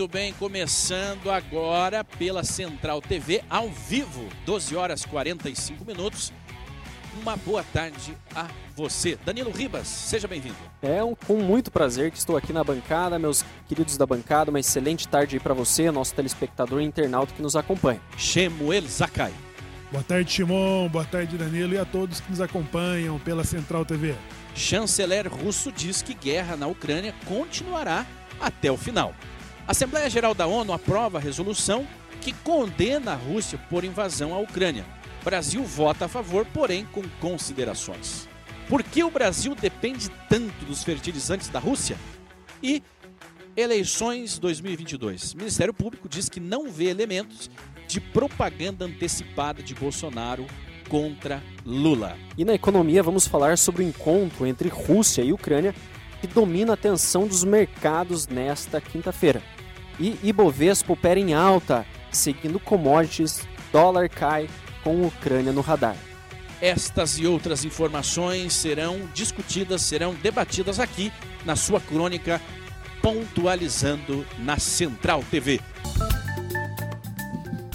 Muito bem, começando agora pela Central TV, ao vivo, 12 horas 45 minutos. Uma boa tarde a você. Danilo Ribas, seja bem-vindo. É um, com muito prazer que estou aqui na bancada, meus queridos da bancada. Uma excelente tarde aí para você, nosso telespectador e internauta que nos acompanha. Shemuel Zakai. Boa tarde, Shimon. Boa tarde, Danilo. E a todos que nos acompanham pela Central TV. Chanceler russo diz que guerra na Ucrânia continuará até o final. Assembleia Geral da ONU aprova a resolução que condena a Rússia por invasão à Ucrânia. Brasil vota a favor, porém com considerações. Por que o Brasil depende tanto dos fertilizantes da Rússia? E eleições 2022. O Ministério Público diz que não vê elementos de propaganda antecipada de Bolsonaro contra Lula. E na economia vamos falar sobre o encontro entre Rússia e Ucrânia que domina a atenção dos mercados nesta quinta-feira. E Ibovespa opera em alta, seguindo commodities, dólar cai com Ucrânia no radar. Estas e outras informações serão discutidas, serão debatidas aqui na sua crônica Pontualizando na Central TV.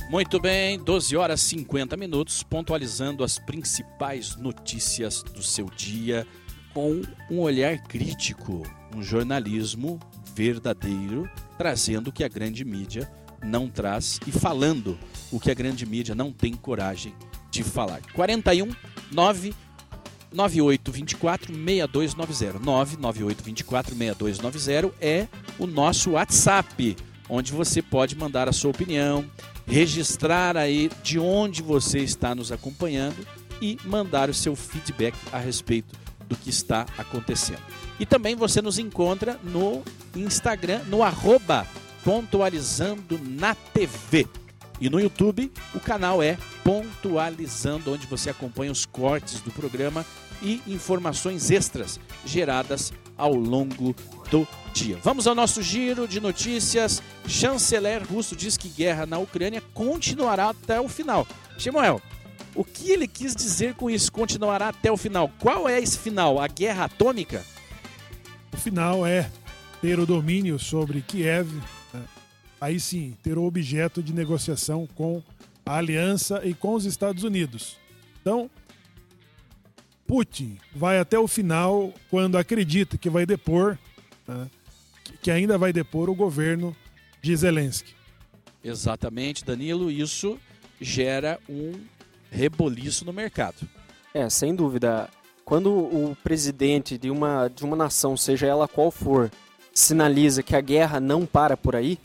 Muito bem, 12 horas 50 minutos, pontualizando as principais notícias do seu dia com um olhar crítico, um jornalismo verdadeiro, trazendo o que a grande mídia não traz e falando o que a grande mídia não tem coragem de falar. 41 9 9824 6290 99824 6290 é o nosso WhatsApp, onde você pode mandar a sua opinião, registrar aí de onde você está nos acompanhando e mandar o seu feedback a respeito do que está acontecendo. E também você nos encontra no Instagram, no arroba pontualizando na TV. E no YouTube, o canal é Pontualizando, onde você acompanha os cortes do programa e informações extras geradas ao longo do dia. Vamos ao nosso giro de notícias. Chanceler russo diz que guerra na Ucrânia continuará até o final. Samuel, o que ele quis dizer com isso? Continuará até o final. Qual é esse final? A guerra atômica? O final é ter o domínio sobre Kiev, né? aí sim, ter o objeto de negociação com a aliança e com os Estados Unidos. Então, Putin vai até o final quando acredita que vai depor, né? que ainda vai depor o governo de Zelensky. Exatamente, Danilo. Isso gera um reboliço no mercado. É, sem dúvida. Quando o presidente de uma, de uma nação, seja ela qual for, sinaliza que a guerra não para por aí,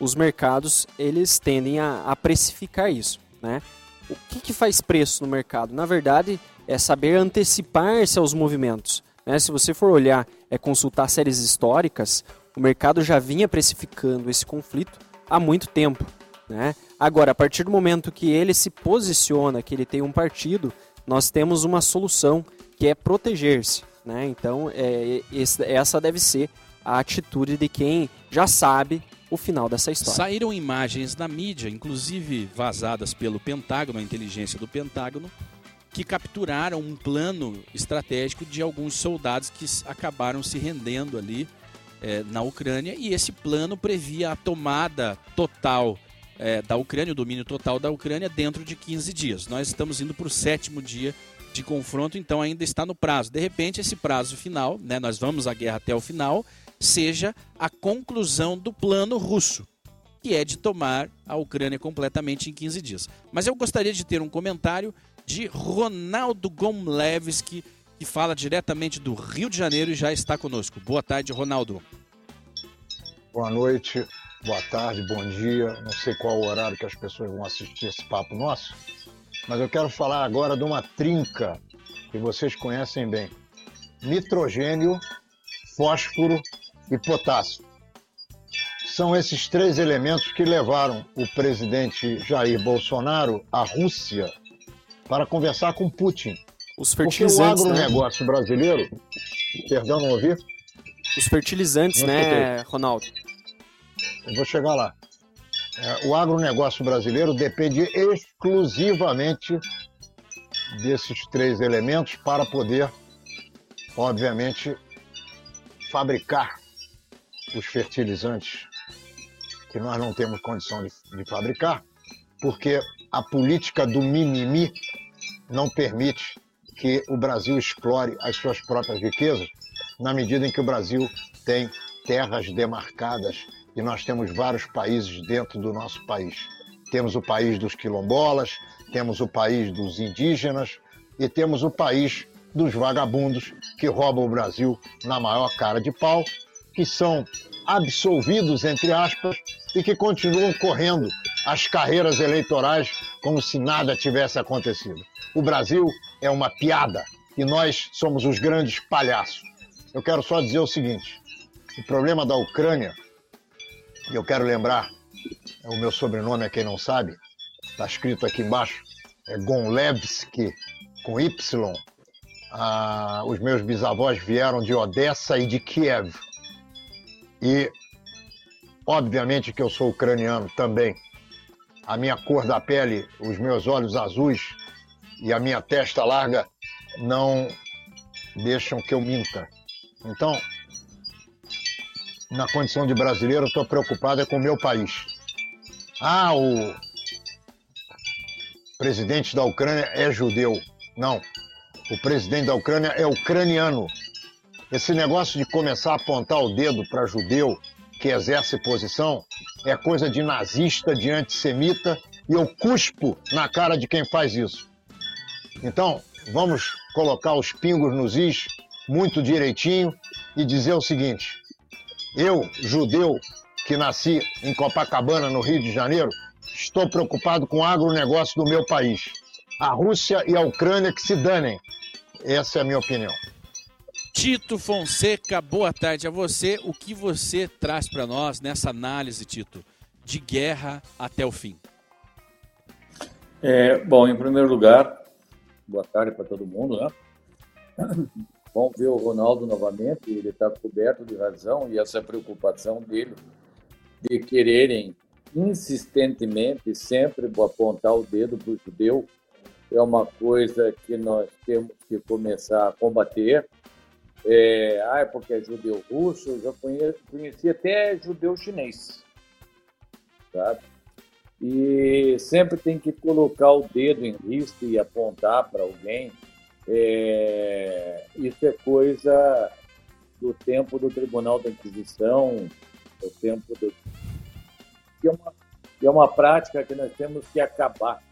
os mercados eles tendem a, a precificar isso, né? O que, que faz preço no mercado? Na verdade, é saber antecipar-se aos movimentos. Né? Se você for olhar, é consultar séries históricas, o mercado já vinha precificando esse conflito há muito tempo. Né? Agora, a partir do momento que ele se posiciona, que ele tem um partido, nós temos uma solução que é proteger-se. Né? Então, é, esse, essa deve ser a atitude de quem já sabe o final dessa história. Saíram imagens na mídia, inclusive vazadas pelo Pentágono, a inteligência do Pentágono, que capturaram um plano estratégico de alguns soldados que acabaram se rendendo ali é, na Ucrânia e esse plano previa a tomada total é, da Ucrânia, o domínio total da Ucrânia dentro de 15 dias. Nós estamos indo para o sétimo dia de confronto, então ainda está no prazo. De repente, esse prazo final, né, nós vamos à guerra até o final, seja a conclusão do plano russo, que é de tomar a Ucrânia completamente em 15 dias. Mas eu gostaria de ter um comentário de Ronaldo Gomlevski, que fala diretamente do Rio de Janeiro e já está conosco. Boa tarde, Ronaldo. Boa noite, boa tarde, bom dia. Não sei qual o horário que as pessoas vão assistir esse papo nosso, mas eu quero falar agora de uma trinca que vocês conhecem bem: nitrogênio, fósforo e potássio. São esses três elementos que levaram o presidente Jair Bolsonaro à Rússia para conversar com Putin. Os Porque o fertilizantes, né? agronegócio brasileiro, perdão, não ouvi? Os fertilizantes, Não né, Ronaldo? Eu vou chegar lá. É, o agronegócio brasileiro depende exclusivamente desses três elementos para poder, obviamente, fabricar os fertilizantes que nós não temos condição de, de fabricar, porque a política do mimimi não permite que o Brasil explore as suas próprias riquezas, na medida em que o Brasil tem terras demarcadas e nós temos vários países dentro do nosso país. Temos o país dos quilombolas, temos o país dos indígenas e temos o país dos vagabundos que roubam o Brasil na maior cara de pau, que são absolvidos, entre aspas, e que continuam correndo as carreiras eleitorais como se nada tivesse acontecido. O Brasil é uma piada e nós somos os grandes palhaços. Eu quero só dizer o seguinte: o problema da Ucrânia, e eu quero lembrar, o meu sobrenome é quem não sabe, está escrito aqui embaixo, é Gonlevski, com Y. Ah, os meus bisavós vieram de Odessa e de Kiev. E, obviamente, que eu sou ucraniano também. A minha cor da pele, os meus olhos azuis e a minha testa larga não deixam que eu minta. Então, na condição de brasileiro, estou preocupado é com o meu país. Ah, o presidente da Ucrânia é judeu. Não. O presidente da Ucrânia é ucraniano. Esse negócio de começar a apontar o dedo para judeu que exerce posição é coisa de nazista, de antissemita, e eu cuspo na cara de quem faz isso. Então, vamos colocar os pingos nos is muito direitinho e dizer o seguinte: eu, judeu, que nasci em Copacabana, no Rio de Janeiro, estou preocupado com o agronegócio do meu país. A Rússia e a Ucrânia que se danem. Essa é a minha opinião. Tito Fonseca, boa tarde a você. O que você traz para nós nessa análise, Tito, de guerra até o fim? É, bom, em primeiro lugar, boa tarde para todo mundo, né? Bom ver o Ronaldo novamente, ele está coberto de razão e essa preocupação dele de quererem insistentemente sempre apontar o dedo para o judeu é uma coisa que nós temos que começar a combater. É, ah, é porque é judeu russo, eu já conheci, conheci até judeu chinês, sabe? E sempre tem que colocar o dedo em risco e apontar para alguém. É, isso é coisa do tempo do Tribunal da Inquisição, do tempo do. Que é uma, que é uma prática que nós temos que acabar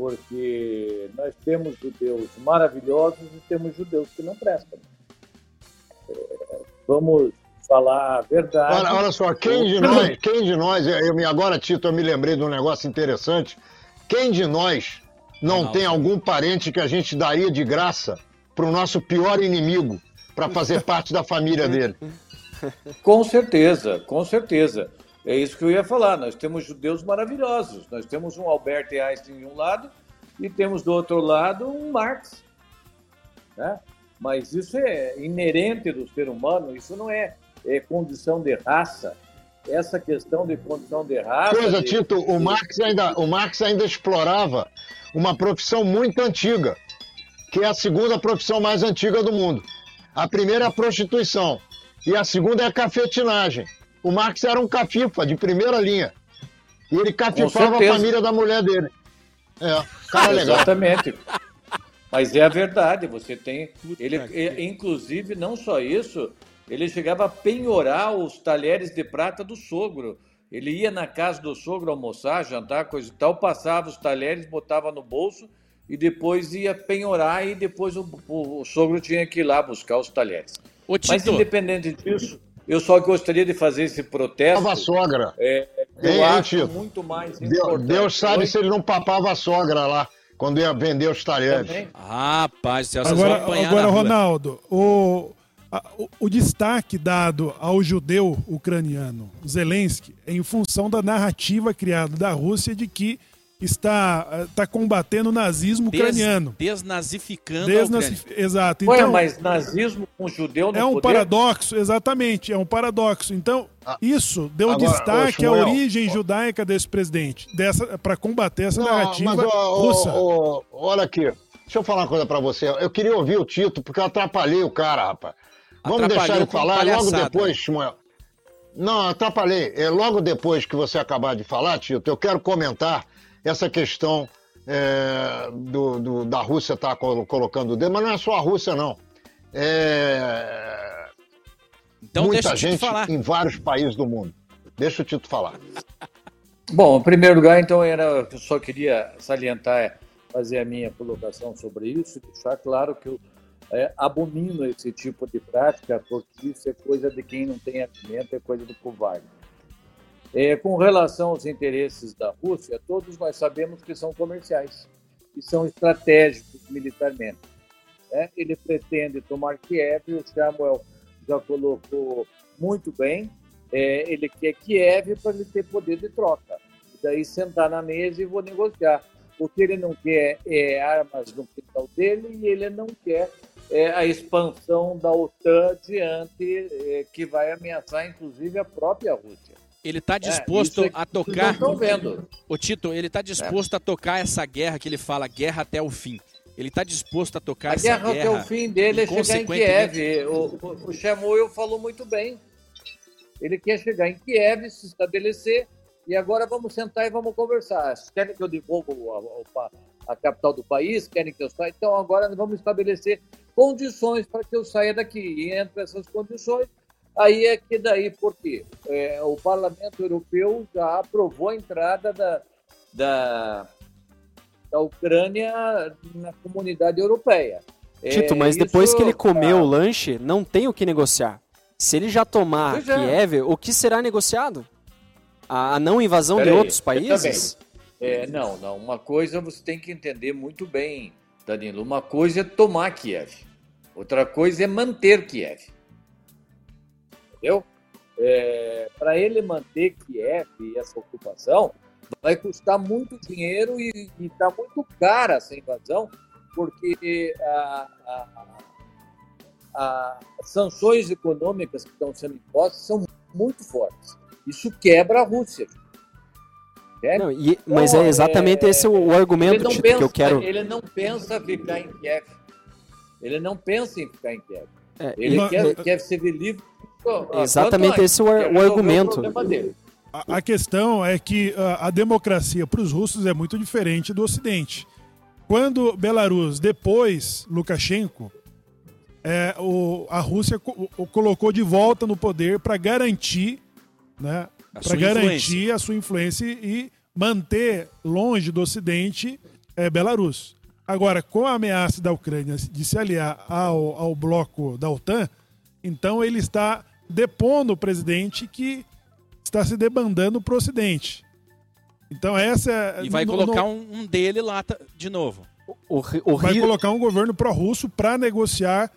porque nós temos judeus maravilhosos e temos judeus que não prestam. É, vamos falar a verdade. Olha, olha só, quem de nós, quem de nós, eu agora Tito, eu me lembrei de um negócio interessante. Quem de nós não, tem algum parente que a gente daria de graça para o nosso pior inimigo, para fazer parte da família dele? Com certeza, com certeza. É isso que eu ia falar. Nós temos judeus maravilhosos. Nós temos um Albert Einstein de um lado e temos do outro lado um Marx. Né? Mas isso é inerente do ser humano, isso não é, é condição de raça. Essa questão de condição de raça. Coisa, de... Tito, o Marx, ainda, o Marx ainda explorava uma profissão muito antiga, que é a segunda profissão mais antiga do mundo. A primeira é a prostituição e a segunda é a cafetinagem. O Marx era um cafifa de primeira linha. E ele cafifava a família da mulher dele. É, cara legal. Exatamente. Mas é a verdade, você tem. Ele, ele, inclusive, não só isso, ele chegava a penhorar os talheres de prata do sogro. Ele ia na casa do sogro almoçar, jantar, coisa e tal, passava os talheres, botava no bolso e depois ia penhorar e depois o, o, o sogro tinha que ir lá buscar os talheres. Mas independente disso, eu só gostaria de fazer esse protesto. Papava a sogra. É, eu Ei, acho Tito. muito mais importante. Deus sabe se ele não papava a sogra lá quando ia vender os talheres. Rapaz, essas agora, agora Ronaldo, o, o, o, destaque dado ao judeu ucraniano Zelensky é em função da narrativa criada da Rússia de que está, está combatendo o nazismo Des, ucraniano. Desnazificando Desnazif... Exato. Então, Ué, mas nazismo com judeu É um poder? paradoxo, exatamente, é um paradoxo. Então, ah, isso deu agora, destaque à origem ó, judaica desse presidente, dessa para combater essa não, narrativa mas, ó, russa. Ó, olha aqui, deixa eu falar uma coisa para você. Eu queria ouvir o Tito, porque eu atrapalhei o cara, rapaz. Vamos deixar ele falar logo depois, Shmuel. Não, atrapalhei. É, logo depois que você acabar de falar, Tito, eu quero comentar essa questão é, do, do, da Rússia estar tá colocando o dedo, mas não é só a Rússia, não. É... Então, Muita gente falar. em vários países do mundo. Deixa o Tito falar. Bom, em primeiro lugar, então, era, eu só queria salientar, fazer a minha colocação sobre isso e deixar claro que eu é, abomino esse tipo de prática, porque isso é coisa de quem não tem argumento, é coisa do covarde. É, com relação aos interesses da Rússia, todos nós sabemos que são comerciais e são estratégicos militarmente. É, ele pretende tomar Kiev, o Samuel já colocou muito bem, é, ele quer Kiev para ele ter poder de troca. E daí sentar na mesa e vou negociar. O que ele não quer é armas no quintal dele e ele não quer é, a expansão da OTAN diante, é, que vai ameaçar inclusive a própria Rússia. Ele está é, disposto é, a tocar. Estão vendo. O Tito, ele está disposto a tocar essa guerra que ele fala, guerra até o fim. Ele está disposto a tocar a essa guerra. A guerra até o fim dele é chegar em Kiev. O, o, o falou muito bem. Ele quer chegar em Kiev, se estabelecer, e agora vamos sentar e vamos conversar. Querem que eu devolva a, a, capital do país? Querem que eu saia? Então agora vamos estabelecer condições para que eu saia daqui. E entre essas condições, aí é que daí, por quê? É, o Parlamento Europeu já aprovou a entrada da, da, da Ucrânia na comunidade europeia. Tito, mas é, depois que ele comeu ah, o lanche, não tem o que negociar. Se ele já tomar é. Kiev, o que será negociado? A, a não invasão Pera de aí, outros países? É, não, não. Uma coisa você tem que entender muito bem, Danilo. Uma coisa é tomar Kiev. Outra coisa é manter Kiev. Entendeu? É, Para ele manter Kiev e essa ocupação, vai custar muito dinheiro e está muito cara essa invasão, porque as sanções econômicas que estão sendo impostas são muito fortes. Isso quebra a Rússia. Não, e, mas então, é exatamente é, esse o, o argumento Tito, pensa, que eu quero. Ele não pensa ficar em Kiev. Ele não pensa em ficar em Kiev. É, ele quer, quer ser livre. Exatamente esse é o, o argumento. A, a, questão é que a, a democracia para os russos é muito diferente do Ocidente. Quando Belarus, depois Lukashenko, é, o, a Rússia co o, colocou de volta no poder para garantir, né, para garantir a sua influência e manter longe do Ocidente é, Belarus. Agora, com a ameaça da Ucrânia de se aliar ao, ao bloco da OTAN, então ele está depondo o presidente que está se debandando para o Ocidente. Então essa é, e vai no, colocar no... Um, um, dele lá de novo. O, o, vai Rio... colocar um governo pró-russo para negociar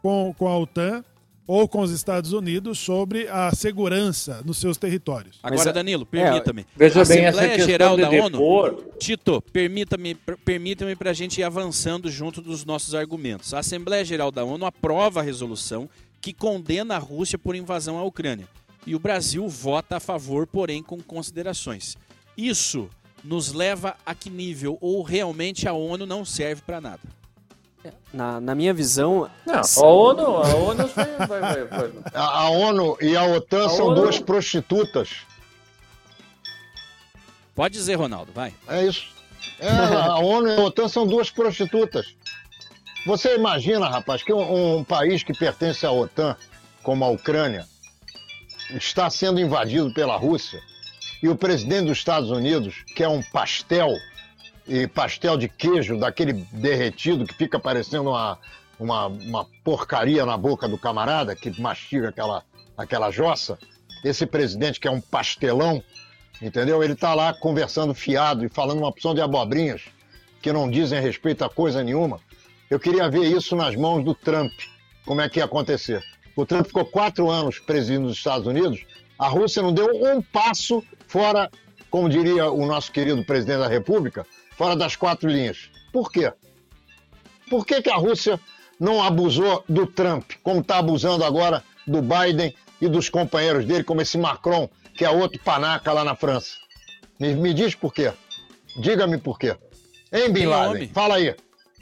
com, com a OTAN ou com os Estados Unidos sobre a segurança nos seus territórios. Agora, Danilo, permita-me. É, veja bem, Assembleia Geral da ONU, depor... Tito, permita-me permita para a gente ir avançando junto dos nossos argumentos. A Assembleia Geral da ONU aprova a resolução que condena a Rússia por invasão à Ucrânia. E o Brasil vota a favor, porém com considerações. Isso nos leva a que nível? Ou realmente a ONU não serve para nada? Na, na minha visão. Não, a ONU, a ONU vai, vai, vai. A, a, ONU e a OTAN a são ONU... duas prostitutas. Pode dizer, Ronaldo, vai. É isso. É, a ONU e a OTAN são duas prostitutas. Você imagina, rapaz, que um, um país que pertence à OTAN, como a Ucrânia, está sendo invadido pela Rússia e o presidente dos Estados Unidos, que é um pastel e pastel de queijo, daquele derretido que fica parecendo uma, uma, uma porcaria na boca do camarada, que mastiga aquela, aquela jossa. Esse presidente que é um pastelão, entendeu? Ele está lá conversando fiado e falando uma opção de abobrinhas que não dizem respeito a coisa nenhuma. Eu queria ver isso nas mãos do Trump, como é que ia acontecer. O Trump ficou quatro anos presidindo os Estados Unidos, a Rússia não deu um passo fora, como diria o nosso querido presidente da República, fora das quatro linhas. Por quê? Por que, que a Rússia não abusou do Trump, como está abusando agora do Biden e dos companheiros dele, como esse Macron, que é outro panaca lá na França? Me, me diz por quê. Diga-me por quê. Hein, Bin Laden? Homem. Fala aí.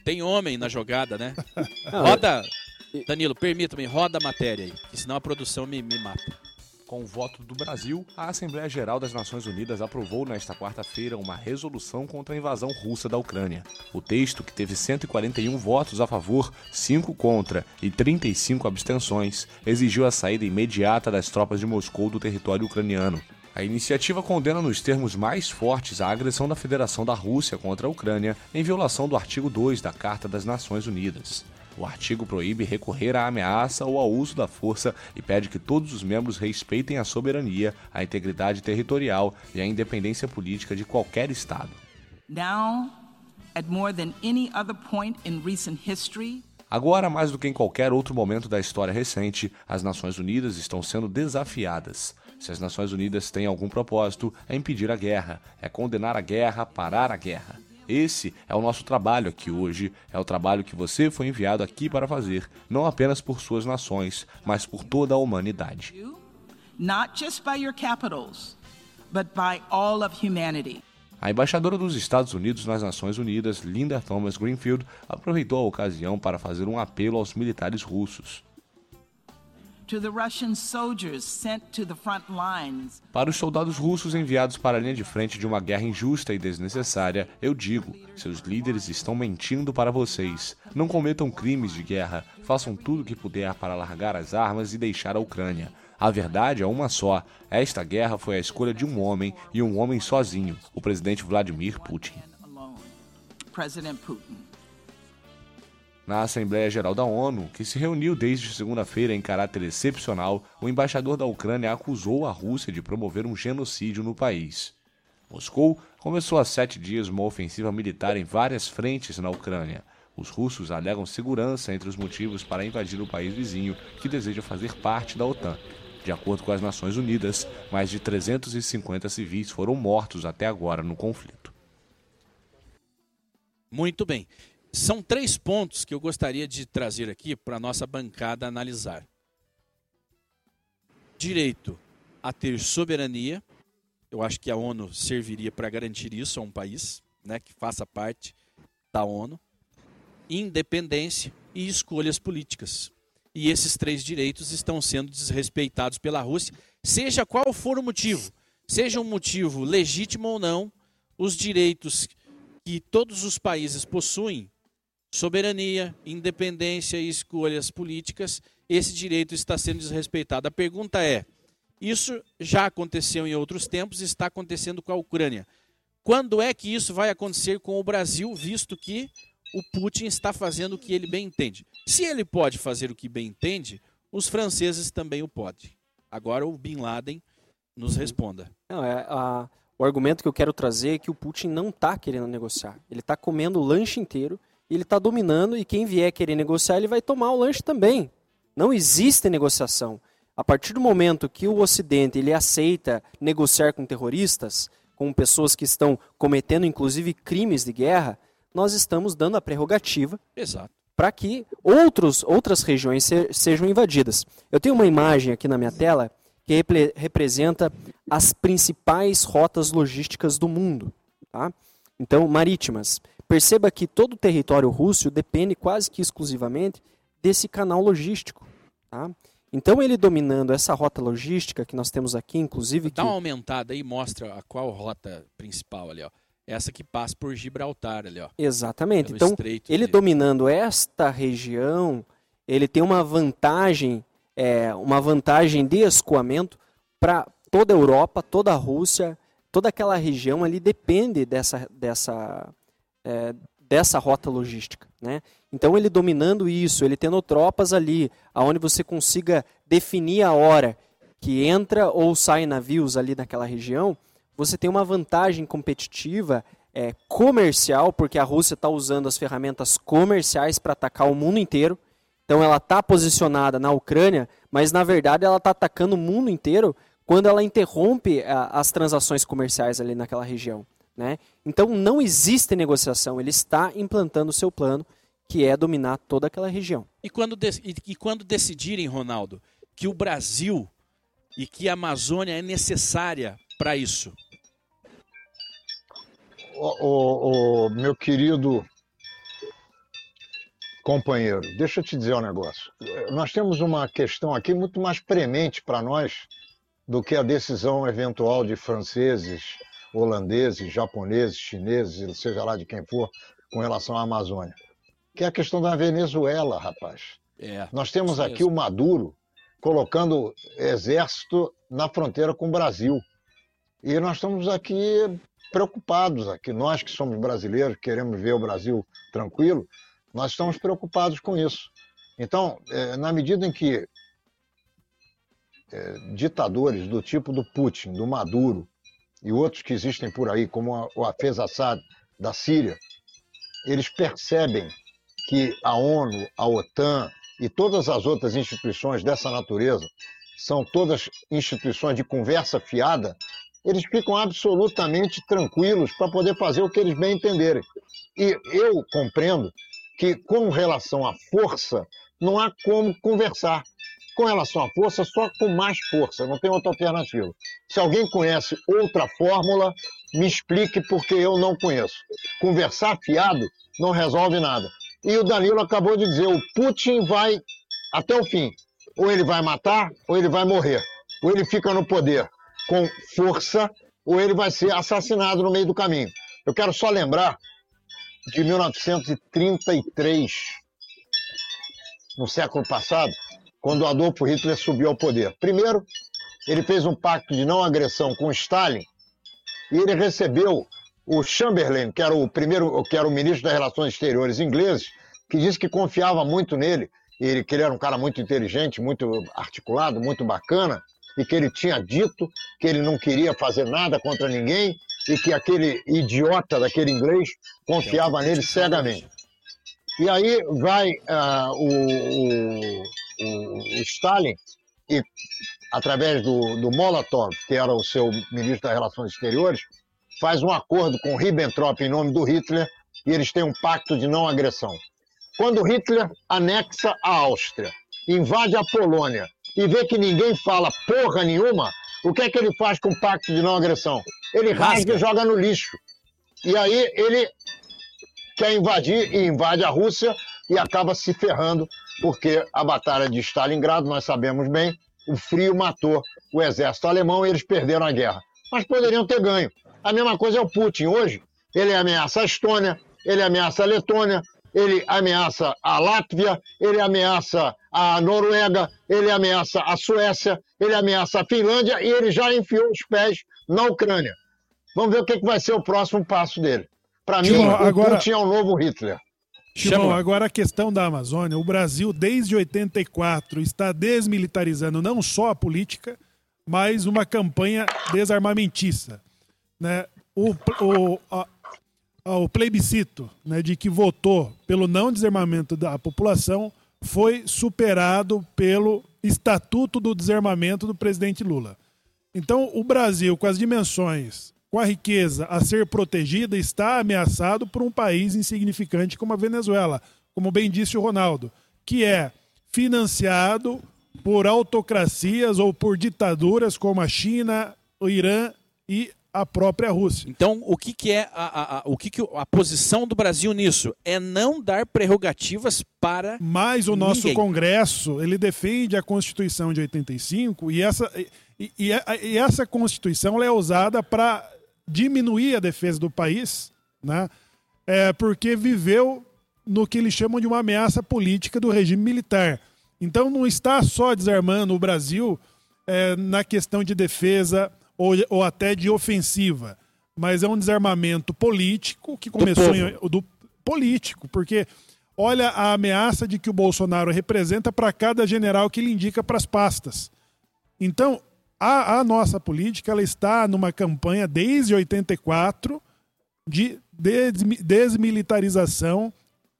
Tem homem na jogada, né? roda. Danilo, permita-me, roda a matéria aí, senão a produção me, me mata. Com o voto do Brasil, a Assembleia Geral das Nações Unidas aprovou nesta quarta-feira uma resolução contra a invasão russa da Ucrânia. O texto, que teve 141 votos a favor, 5 contra e 35 abstenções, exigiu a saída imediata das tropas de Moscou do território ucraniano. A iniciativa condena nos termos mais fortes a agressão da Federação da Rússia contra a Ucrânia em violação do artigo 2 da Carta das Nações Unidas. O artigo proíbe recorrer à ameaça ou ao uso da força e pede que todos os membros respeitem a soberania, a integridade territorial e a independência política de qualquer Estado. Now, at more than any other point in recent history, Agora, mais do que em qualquer outro momento da história recente, as Nações Unidas estão sendo desafiadas. Se as Nações Unidas têm algum propósito, é impedir a guerra, é condenar a guerra, parar a guerra. Esse é o nosso trabalho aqui hoje, é o trabalho que você foi enviado aqui para fazer, não apenas por suas nações, mas por toda a humanidade. Not just by your capitals, but by all of humanity. A embaixadora dos Estados Unidos nas Nações Unidas, Linda Thomas Greenfield, aproveitou a ocasião para fazer um apelo aos militares russos. Para os soldados russos enviados para a linha de frente de uma guerra injusta e desnecessária, eu digo: seus líderes estão mentindo para vocês. Não cometam crimes de guerra, façam tudo o que puder para largar as armas e deixar a Ucrânia. A verdade é uma só: esta guerra foi a escolha de um homem e um homem sozinho, o presidente Vladimir Putin. Na Assembleia Geral da ONU, que se reuniu desde segunda-feira em caráter excepcional, o embaixador da Ucrânia acusou a Rússia de promover um genocídio no país. Moscou começou há sete dias uma ofensiva militar em várias frentes na Ucrânia. Os russos alegam segurança entre os motivos para invadir o país vizinho, que deseja fazer parte da OTAN. De acordo com as Nações Unidas, mais de 350 civis foram mortos até agora no conflito. Muito bem. São três pontos que eu gostaria de trazer aqui para a nossa bancada analisar: direito a ter soberania. Eu acho que a ONU serviria para garantir isso a um país né, que faça parte da ONU. Independência e escolhas políticas. E esses três direitos estão sendo desrespeitados pela Rússia, seja qual for o motivo, seja um motivo legítimo ou não, os direitos que todos os países possuem soberania, independência e escolhas políticas, esse direito está sendo desrespeitado. A pergunta é: isso já aconteceu em outros tempos, está acontecendo com a Ucrânia. Quando é que isso vai acontecer com o Brasil, visto que o Putin está fazendo o que ele bem entende? Se ele pode fazer o que bem entende, os franceses também o podem. Agora o Bin Laden nos responda. Não, é, a, o argumento que eu quero trazer é que o Putin não está querendo negociar. Ele está comendo o lanche inteiro ele está dominando e quem vier querer negociar, ele vai tomar o lanche também. Não existe negociação. A partir do momento que o Ocidente ele aceita negociar com terroristas, com pessoas que estão cometendo inclusive crimes de guerra, nós estamos dando a prerrogativa para que outros, outras regiões se, sejam invadidas. Eu tenho uma imagem aqui na minha tela que repre, representa as principais rotas logísticas do mundo. Tá? Então, marítimas. Perceba que todo o território russo depende quase que exclusivamente desse canal logístico. Tá? Então, ele dominando essa rota logística que nós temos aqui, inclusive. Dá que... uma aumentada aí mostra a qual rota principal ali, ó. Essa que passa por Gibraltar ali, ó. Exatamente. Então, ele de... dominando esta região, ele tem uma vantagem, é, uma vantagem de escoamento para toda a Europa, toda a Rússia, toda aquela região ali depende dessa, dessa, é, dessa rota logística. Né? Então, ele dominando isso, ele tendo tropas ali, aonde você consiga definir a hora que entra ou sai navios ali naquela região, você tem uma vantagem competitiva é, comercial, porque a Rússia está usando as ferramentas comerciais para atacar o mundo inteiro. Então, ela está posicionada na Ucrânia, mas na verdade ela está atacando o mundo inteiro quando ela interrompe a, as transações comerciais ali naquela região. Né? Então não existe negociação, ele está implantando o seu plano, que é dominar toda aquela região. E quando, e, e quando decidirem, Ronaldo, que o Brasil e que a Amazônia é necessária para isso? O, o, o, meu querido companheiro, deixa eu te dizer um negócio. Nós temos uma questão aqui muito mais premente para nós do que a decisão eventual de franceses, holandeses, japoneses, chineses, seja lá de quem for, com relação à Amazônia. Que é a questão da Venezuela, rapaz. É, Nós temos aqui mesmo. o Maduro colocando exército na fronteira com o Brasil. E nós estamos aqui preocupados, aqui nós que somos brasileiros, queremos ver o Brasil tranquilo, nós estamos preocupados com isso. Então, eh, na medida em que eh, ditadores do tipo do Putin, do Maduro e outros que existem por aí, como o Hafez Assad da Síria, eles percebem que a ONU, a OTAN e todas as outras instituições dessa natureza são todas instituições de conversa fiada, eles ficam absolutamente tranquilos para poder fazer o que eles bem entenderem. E eu compreendo que, com relação à força, não há como conversar. Com relação à força, só com mais força, não tem outra alternativa. Se alguém conhece outra fórmula, me explique porque eu não conheço. Conversar fiado não resolve nada. E o Danilo acabou de dizer: o Putin vai até o fim. Ou ele vai matar, ou ele vai morrer. Ou ele fica no poder com força, ou ele vai ser assassinado no meio do caminho. Eu quero só lembrar de 1933, no século passado, quando Adolfo Hitler subiu ao poder. Primeiro, ele fez um pacto de não agressão com Stalin e ele recebeu o Chamberlain, que era o primeiro, que era o ministro das Relações Exteriores inglês, que disse que confiava muito nele, ele, que ele era um cara muito inteligente, muito articulado, muito bacana, e que ele tinha dito que ele não queria fazer nada contra ninguém e que aquele idiota daquele inglês confiava nele cegamente. E aí vai ah, o, o- o- o Stalin e através do, do Molotov, que era o seu ministro das Relações Exteriores, faz um acordo com Ribbentrop em nome do Hitler e eles têm um pacto de não agressão. Quando Hitler anexa a Áustria, invade a Polônia e vê que ninguém fala porra nenhuma, o que é que ele faz com o pacto de não agressão? Ele rasga Rasga. e joga no lixo. E aí ele quer invadir e invade a Rússia e acaba se ferrando, porque a batalha de Stalingrado, nós sabemos bem, o frio matou o exército alemão e eles perderam a guerra. Mas poderiam ter ganho. A mesma coisa é o Putin hoje. Ele ameaça a Estônia, ele ameaça a Letônia, ele ameaça a Látvia, ele ameaça a Noruega, ele ameaça a Suécia, ele ameaça a Finlândia e ele já enfiou os pés na Ucrânia. Vamos ver o que que vai ser o próximo passo dele. Para mim, o agora- Putin é o novo Hitler. Chama. agora a questão da Amazônia. O Brasil, desde 84, está desmilitarizando não só a política, mas uma campanha desarmamentista. Né? O, o, a- o plebiscito né, de que votou pelo não desarmamento da população foi superado pelo Estatuto do Desarmamento do presidente Lula. Então, o Brasil, com as dimensões, com a riqueza a ser protegida, está ameaçado por um país insignificante como a Venezuela, como bem disse o Ronaldo, que é financiado por autocracias ou por ditaduras como a China, o Irã e a própria Rússia. Então, o que, que é a, a- a- o que que a posição do Brasil nisso? É não dar prerrogativas para. Mas o nosso Ninguém. Congresso, ele defende a Constituição de 85 e essa, e, e- e essa Constituição é usada para diminuir a defesa do país, né? É, porque viveu no que eles chamam de uma ameaça política do regime militar. Então não está só desarmando o Brasil é, na questão de defesa ou, ou até de ofensiva, mas é um desarmamento político que começou em, do político, porque olha a ameaça de que o Bolsonaro representa para cada general que ele indica para as pastas. Então, a, a nossa política ela está numa campanha desde 84 de desmi- desmilitarização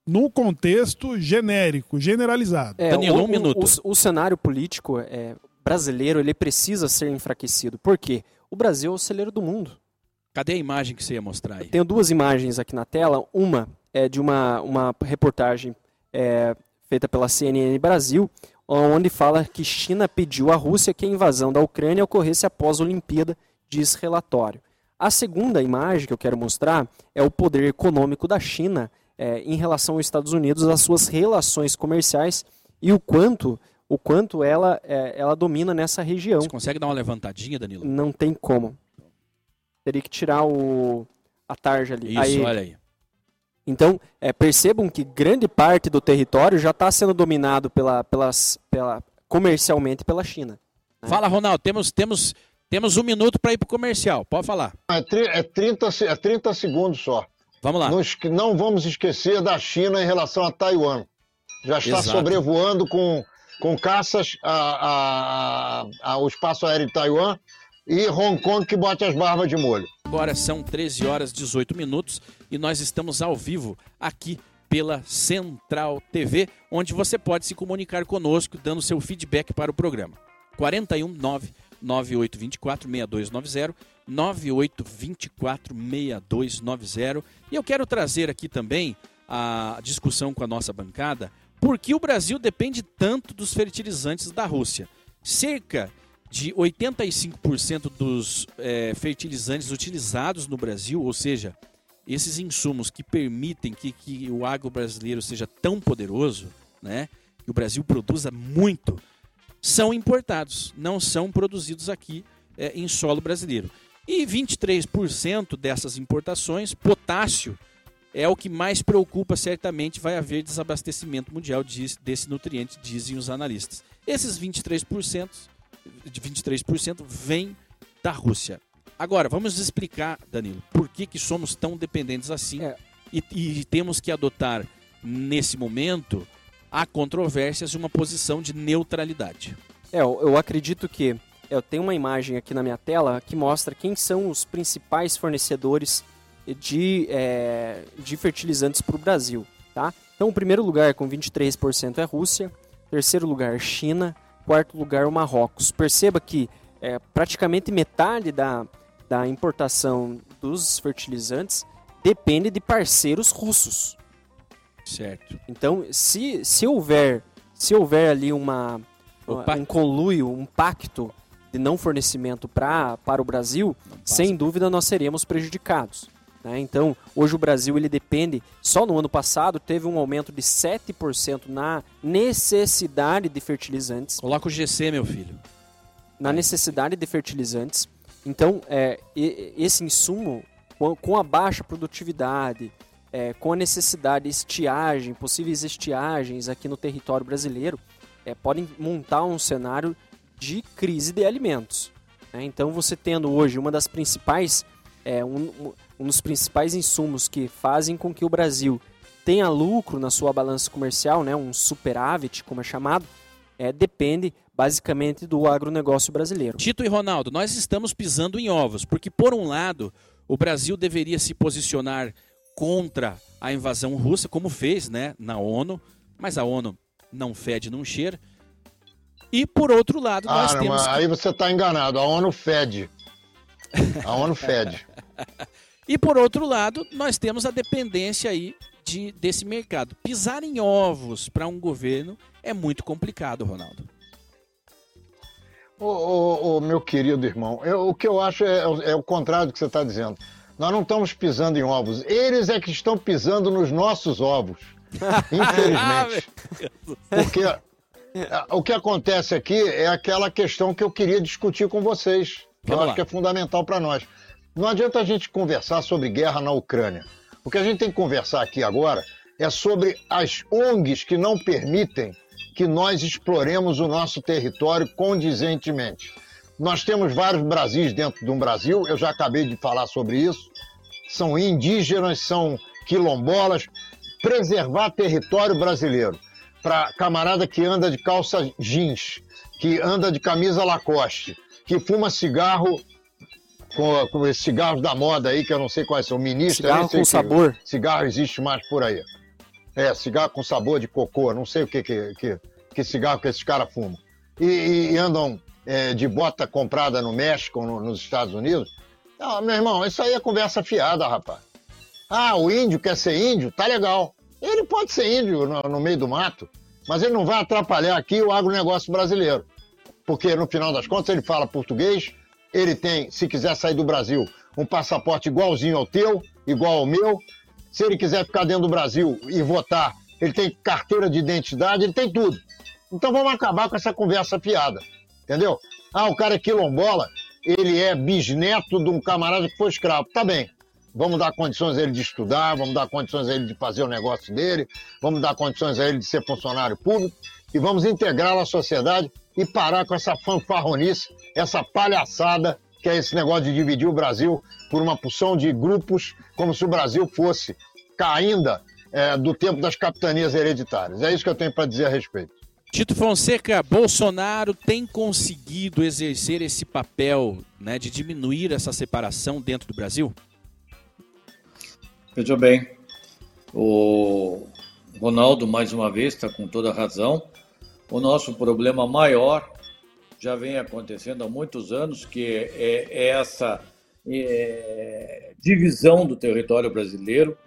no contexto genérico, generalizado. É, Danilo, o, um minuto. O, o cenário político é, brasileiro ele precisa ser enfraquecido. Por quê? O Brasil é o celeiro do mundo. Cadê a imagem que você ia mostrar aí? Tenho duas imagens aqui na tela. Uma é de uma, uma reportagem é, feita pela CNN Brasil, onde fala que China pediu à Rússia que a invasão da Ucrânia ocorresse após a Olimpíada, diz relatório. A segunda imagem que eu quero mostrar é o poder econômico da China é, em relação aos Estados Unidos, as suas relações comerciais e o quanto o quanto ela, é, ela domina nessa região. Você consegue dar uma levantadinha, Danilo? Não tem como. Teria que tirar o, a tarja ali. Isso, Aí- olha aí. Então, é, percebam que grande parte do território já está sendo dominado pela, pelas, pela, comercialmente pela China. Fala, Ronaldo, temos, temos, temos um minuto para ir pro comercial. Pode falar. É, tri- é 30, se- é 30 segundos só. Vamos lá. Não, não vamos esquecer da China em relação a Taiwan. Já está Exato. sobrevoando com, com caças a, a- a- ao espaço aéreo de Taiwan e Hong Kong que bote as barbas de molho. Agora são 13 horas e 18 minutos e nós estamos ao vivo aqui pela Central TV, onde você pode se comunicar conosco dando seu feedback para o programa. 419 9824 6290 9824 6290. E eu quero trazer aqui também a discussão com a nossa bancada, por que o Brasil depende tanto dos fertilizantes da Rússia. Cerca de 85% dos eh, fertilizantes utilizados no Brasil, ou seja, esses insumos que permitem que, que o agro brasileiro seja tão poderoso, né, que o Brasil produza muito, são importados, não são produzidos aqui eh, em solo brasileiro. E 23% dessas importações, potássio, é o que mais preocupa, certamente vai haver desabastecimento mundial desse nutriente, dizem os analistas. Esses 23%, de 23% vem da Rússia. Agora, vamos explicar, Danilo, por que, que somos tão dependentes assim É. e, e temos que adotar, nesse momento, há controvérsias, uma posição de neutralidade. É, eu, eu acredito que eu tenho uma imagem aqui na minha tela que mostra quem são os principais fornecedores de, é, de fertilizantes para o Brasil. Tá? Então, o primeiro lugar com 23% é Rússia, terceiro lugar China, quarto lugar o Marrocos. Perceba que é, praticamente metade da, da importação dos fertilizantes depende de parceiros russos. Certo. Então, se, se houver se houver ali uma Opa. um conluio, um pacto de não fornecimento pra, para o Brasil, sem dúvida nós seremos prejudicados. Né? Então, hoje o Brasil ele depende, só no ano passado teve um aumento de 7% na necessidade de fertilizantes Coloca o GC, meu filho. na necessidade de fertilizantes. Então, é, esse insumo, com, com a baixa produtividade, é, com a necessidade de estiagem, possíveis estiagens aqui no território brasileiro, é, podem montar um cenário de crise de alimentos. né? Então, você tendo hoje uma das principais, é, um, um dos principais insumos que fazem com que o Brasil tenha lucro na sua balança comercial, né, um superávit, como é chamado, é, depende basicamente do agronegócio brasileiro. Tito e Ronaldo, nós estamos pisando em ovos, porque por um lado, o Brasil deveria se posicionar contra a invasão russa, como fez, né, na ONU, mas a ONU não fede, não cheira. E por outro lado, nós Ah, temos que- aí você está enganado. A ONU fede. A ONU fede. E por outro lado, nós temos a dependência aí de, desse mercado. Pisar em ovos para um governo é muito complicado, Ronaldo. Ô, ô, ô, meu querido irmão, eu- o que eu acho é, é o contrário do que você está dizendo. Nós não estamos pisando em ovos. Eles é que estão pisando nos nossos ovos. Infelizmente. Porque ah, o que acontece aqui é aquela questão que eu queria discutir com vocês. Que eu Vamos acho lá. que é fundamental para nós. Não adianta a gente conversar sobre guerra na Ucrânia. O que a gente tem que conversar aqui agora é sobre as ONGs que não permitem que nós exploremos o nosso território condizentemente. Nós temos vários Brasis dentro de um Brasil, eu já acabei de falar sobre isso. São indígenas, são quilombolas. Preservar território brasileiro para camarada que anda de calça jeans, que anda de camisa Lacoste, que fuma cigarro com, com esses cigarros da moda aí, que eu não sei quais são, ministro. Cigarro com que sabor. Cigarro existe mais por aí. É, cigarro com sabor de cocô, não sei o que, que, que, que cigarro que esses caras fumam. E, e- andam é, de bota comprada no México, no- nos Estados Unidos. Não, meu irmão, isso aí é conversa fiada, rapaz. Ah, o índio quer ser índio? Tá legal. Ele pode ser índio no, no meio do mato, mas ele não vai atrapalhar aqui o agronegócio brasileiro. Porque, no final das contas, ele fala português, ele tem, se quiser sair do Brasil, um passaporte igualzinho ao teu, igual ao meu. Se ele quiser ficar dentro do Brasil e votar, ele tem carteira de identidade, ele tem tudo. Então vamos acabar com essa conversa piada, entendeu? Ah, o cara é quilombola, ele é bisneto de um camarada que foi escravo. Tá bem. Vamos dar condições a ele de estudar, vamos dar condições a ele de fazer o negócio dele, vamos dar condições a ele de ser funcionário público e vamos integrá-lo à sociedade e parar com essa fanfarronice, essa palhaçada que é esse negócio de dividir o Brasil por uma porção de grupos, como se o Brasil fosse ainda é, do tempo das capitanias hereditárias. É isso que eu tenho para dizer a respeito. Tito Fonseca, Bolsonaro tem conseguido exercer esse papel né, de diminuir essa separação dentro do Brasil? Veja bem, o Ronaldo, mais uma vez, está com toda razão. O nosso problema maior já vem acontecendo há muitos anos, que é, é essa é, divisão do território brasileiro,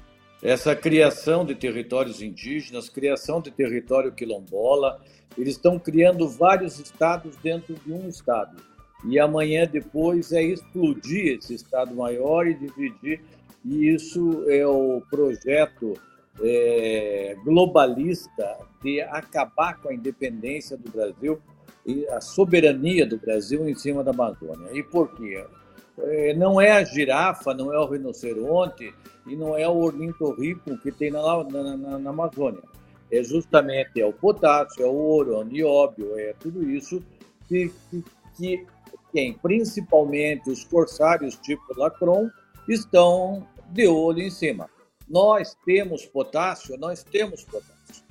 essa criação de territórios indígenas, criação de território quilombola. Eles estão criando vários estados dentro de um estado. E amanhã depois é explodir esse estado maior e dividir. E isso é o projeto é, globalista de acabar com a independência do Brasil e a soberania do Brasil em cima da Amazônia. E por quê? É, não é a girafa, não é o rinoceronte e não é o ornitorrinco que tem na, na, na, na Amazônia. É justamente é o potássio, é o ouro, é o nióbio, é tudo isso que, que, que quem, principalmente os corsários tipo Lacron, estão de olho em cima. Nós temos potássio, nós temos potássio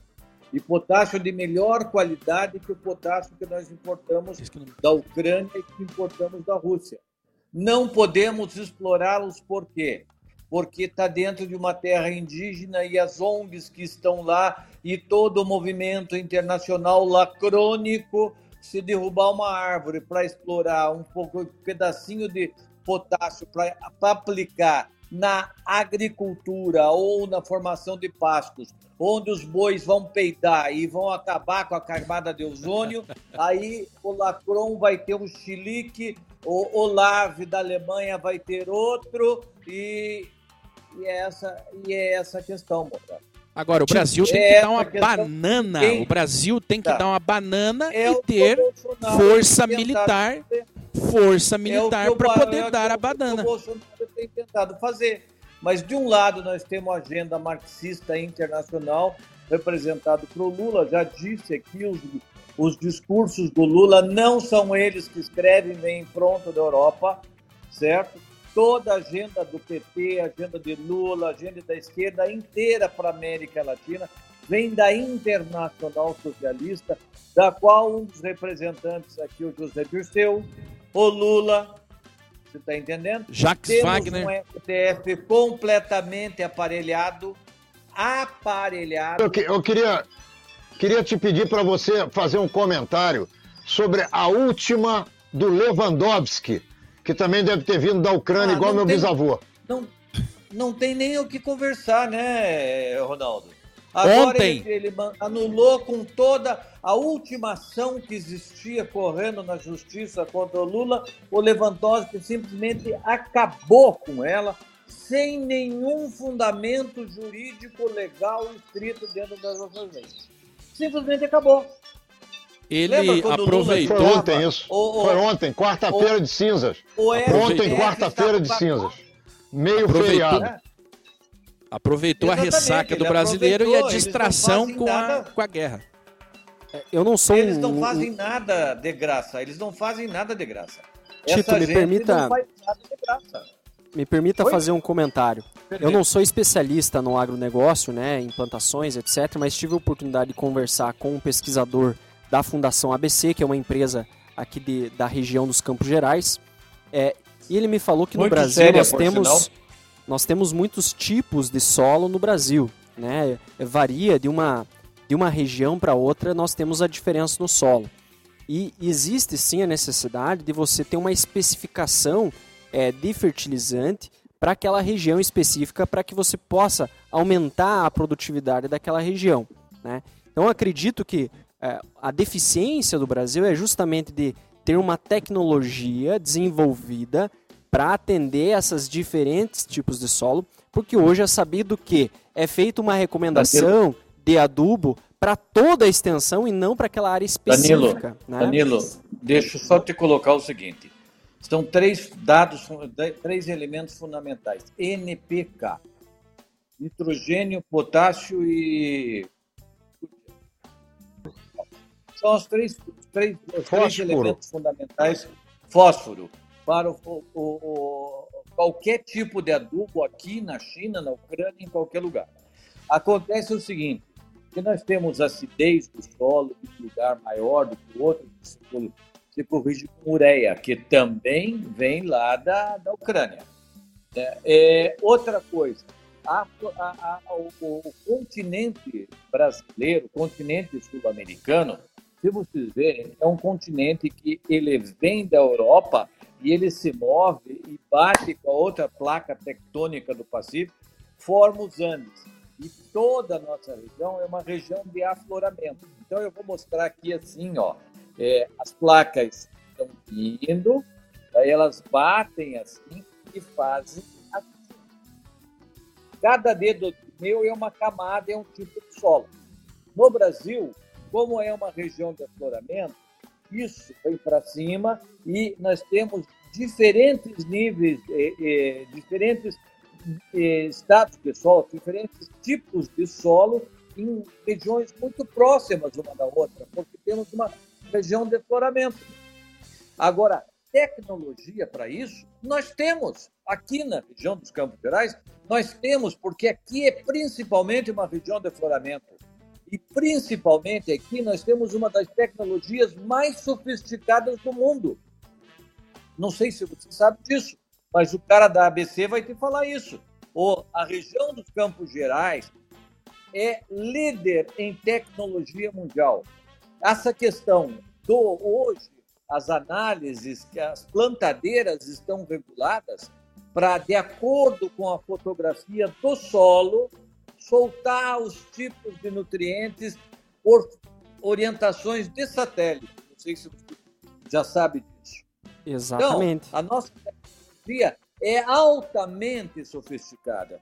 e potássio de melhor qualidade que o potássio que nós importamos da Ucrânia e que importamos da Rússia. Não podemos explorá-los por quê? Porque está dentro de uma terra indígena e as ONGs que estão lá e todo o movimento internacional lacrônico se derrubar uma árvore para explorar um pouco, um pedacinho de potássio para aplicar na agricultura ou na formação de pastos, onde os bois vão peidar e vão acabar com a camada de ozônio, aí o Lacron vai ter um chilique, o Olave da Alemanha vai ter outro, e, e, é, essa, e é essa questão, moça. Agora, o Brasil tem que dar uma banana. O Brasil tem que tá. dar uma banana é e ter força militar. Força militar é para poder é dar a banana. O Bolsonaro tem tentado fazer. Mas, de um lado, nós temos a agenda marxista internacional, representado por Lula. Já disse aqui, os, os discursos do Lula não são eles que escrevem, vem pronto da Europa, certo? Toda a agenda do PT, a agenda de Lula, a agenda da esquerda inteira para a América Latina vem da Internacional Socialista, da qual um dos representantes aqui, o José Dirceu, o Lula, você está entendendo? Jacques Temos Wagner. um STF completamente aparelhado, aparelhado. Eu, que, eu queria, queria te pedir para você fazer um comentário sobre a última do Lewandowski, que também deve ter vindo da Ucrânia, ah, igual meu tem, bisavô. Não, não tem nem o que conversar, né, Ronaldo? Agora Ontem. Ele, ele anulou com toda a última ação que existia correndo na justiça contra o Lula. O Lewandowski simplesmente acabou com ela sem nenhum fundamento jurídico legal escrito dentro das nossas leis. Simplesmente acabou. Ele aproveitou. Foi ontem isso. O, o, Foi ontem, quarta-feira de cinzas. Ontem, quarta-feira de cinzas. Meio aproveitou. feriado. Aproveitou Exatamente, a ressaca do brasileiro e a distração com a, com a guerra. É, eu não sou Eles não fazem nada de graça. Eles não fazem nada de graça. Tito, me permita. Me permita Oi? fazer um comentário. Eu não sou especialista no agronegócio, né, em plantações, etc., mas tive a oportunidade de conversar com um pesquisador da Fundação ABC, que é uma empresa aqui de, da região dos Campos Gerais. É, e ele me falou que Muito no Brasil séria, nós temos sinal nós temos muitos tipos de solo no Brasil, né? Varia de uma, de uma região para outra, nós temos a diferença no solo. E existe sim a necessidade de você ter uma especificação é, de fertilizante para aquela região específica, para que você possa aumentar a produtividade daquela região. Né? Então acredito que é, a deficiência do Brasil é justamente de ter uma tecnologia desenvolvida para atender essas diferentes tipos de solo, porque hoje é sabido que é feita uma recomendação de adubo para toda a extensão e não para aquela área específica. Danilo, né? Danilo, deixa eu só te colocar o seguinte. São três dados, três elementos fundamentais. NPK, nitrogênio, potássio e são os três, três, os três elementos fundamentais. Fósforo para o, o, o, qualquer tipo de adubo aqui na China, na Ucrânia, em qualquer lugar. Acontece o seguinte, que nós temos acidez do solo um lugar maior do que o outro, se, se corrige com ureia, que também vem lá da, da Ucrânia. É, é outra coisa, a, a, a, o, o, continente brasileiro, o continente sul-americano, se vocês verem, é um continente que ele vem da Europa e ele se move e bate com a outra placa tectônica do Pacífico, forma os Andes. E toda a nossa região é uma região de afloramento. Então eu vou mostrar aqui assim, ó, é, as placas estão vindo, aí elas batem assim e fazem assim. Cada dedo meu é uma camada, é um tipo de solo. No Brasil, como é uma região de afloramento, isso vem para cima e nós temos diferentes níveis, eh, eh, diferentes eh, estados de solo, diferentes tipos de solo em regiões muito próximas uma da outra, porque temos uma região de afloramento. Agora, tecnologia para isso, nós temos. Aqui na região dos Campos Gerais, nós temos, porque aqui é principalmente uma região de afloramento. E principalmente aqui nós temos uma das tecnologias mais sofisticadas do mundo. Não sei se você sabe disso, mas o cara da ABC vai te falar isso. O, a região dos Campos Gerais é líder em tecnologia mundial. Essa questão do hoje, as análises que as plantadeiras estão reguladas para, de acordo com a fotografia do solo, soltar os tipos de nutrientes por orientações de satélite. Não sei se você já sabe disso. Exatamente. Então, a nossa tecnologia é altamente sofisticada.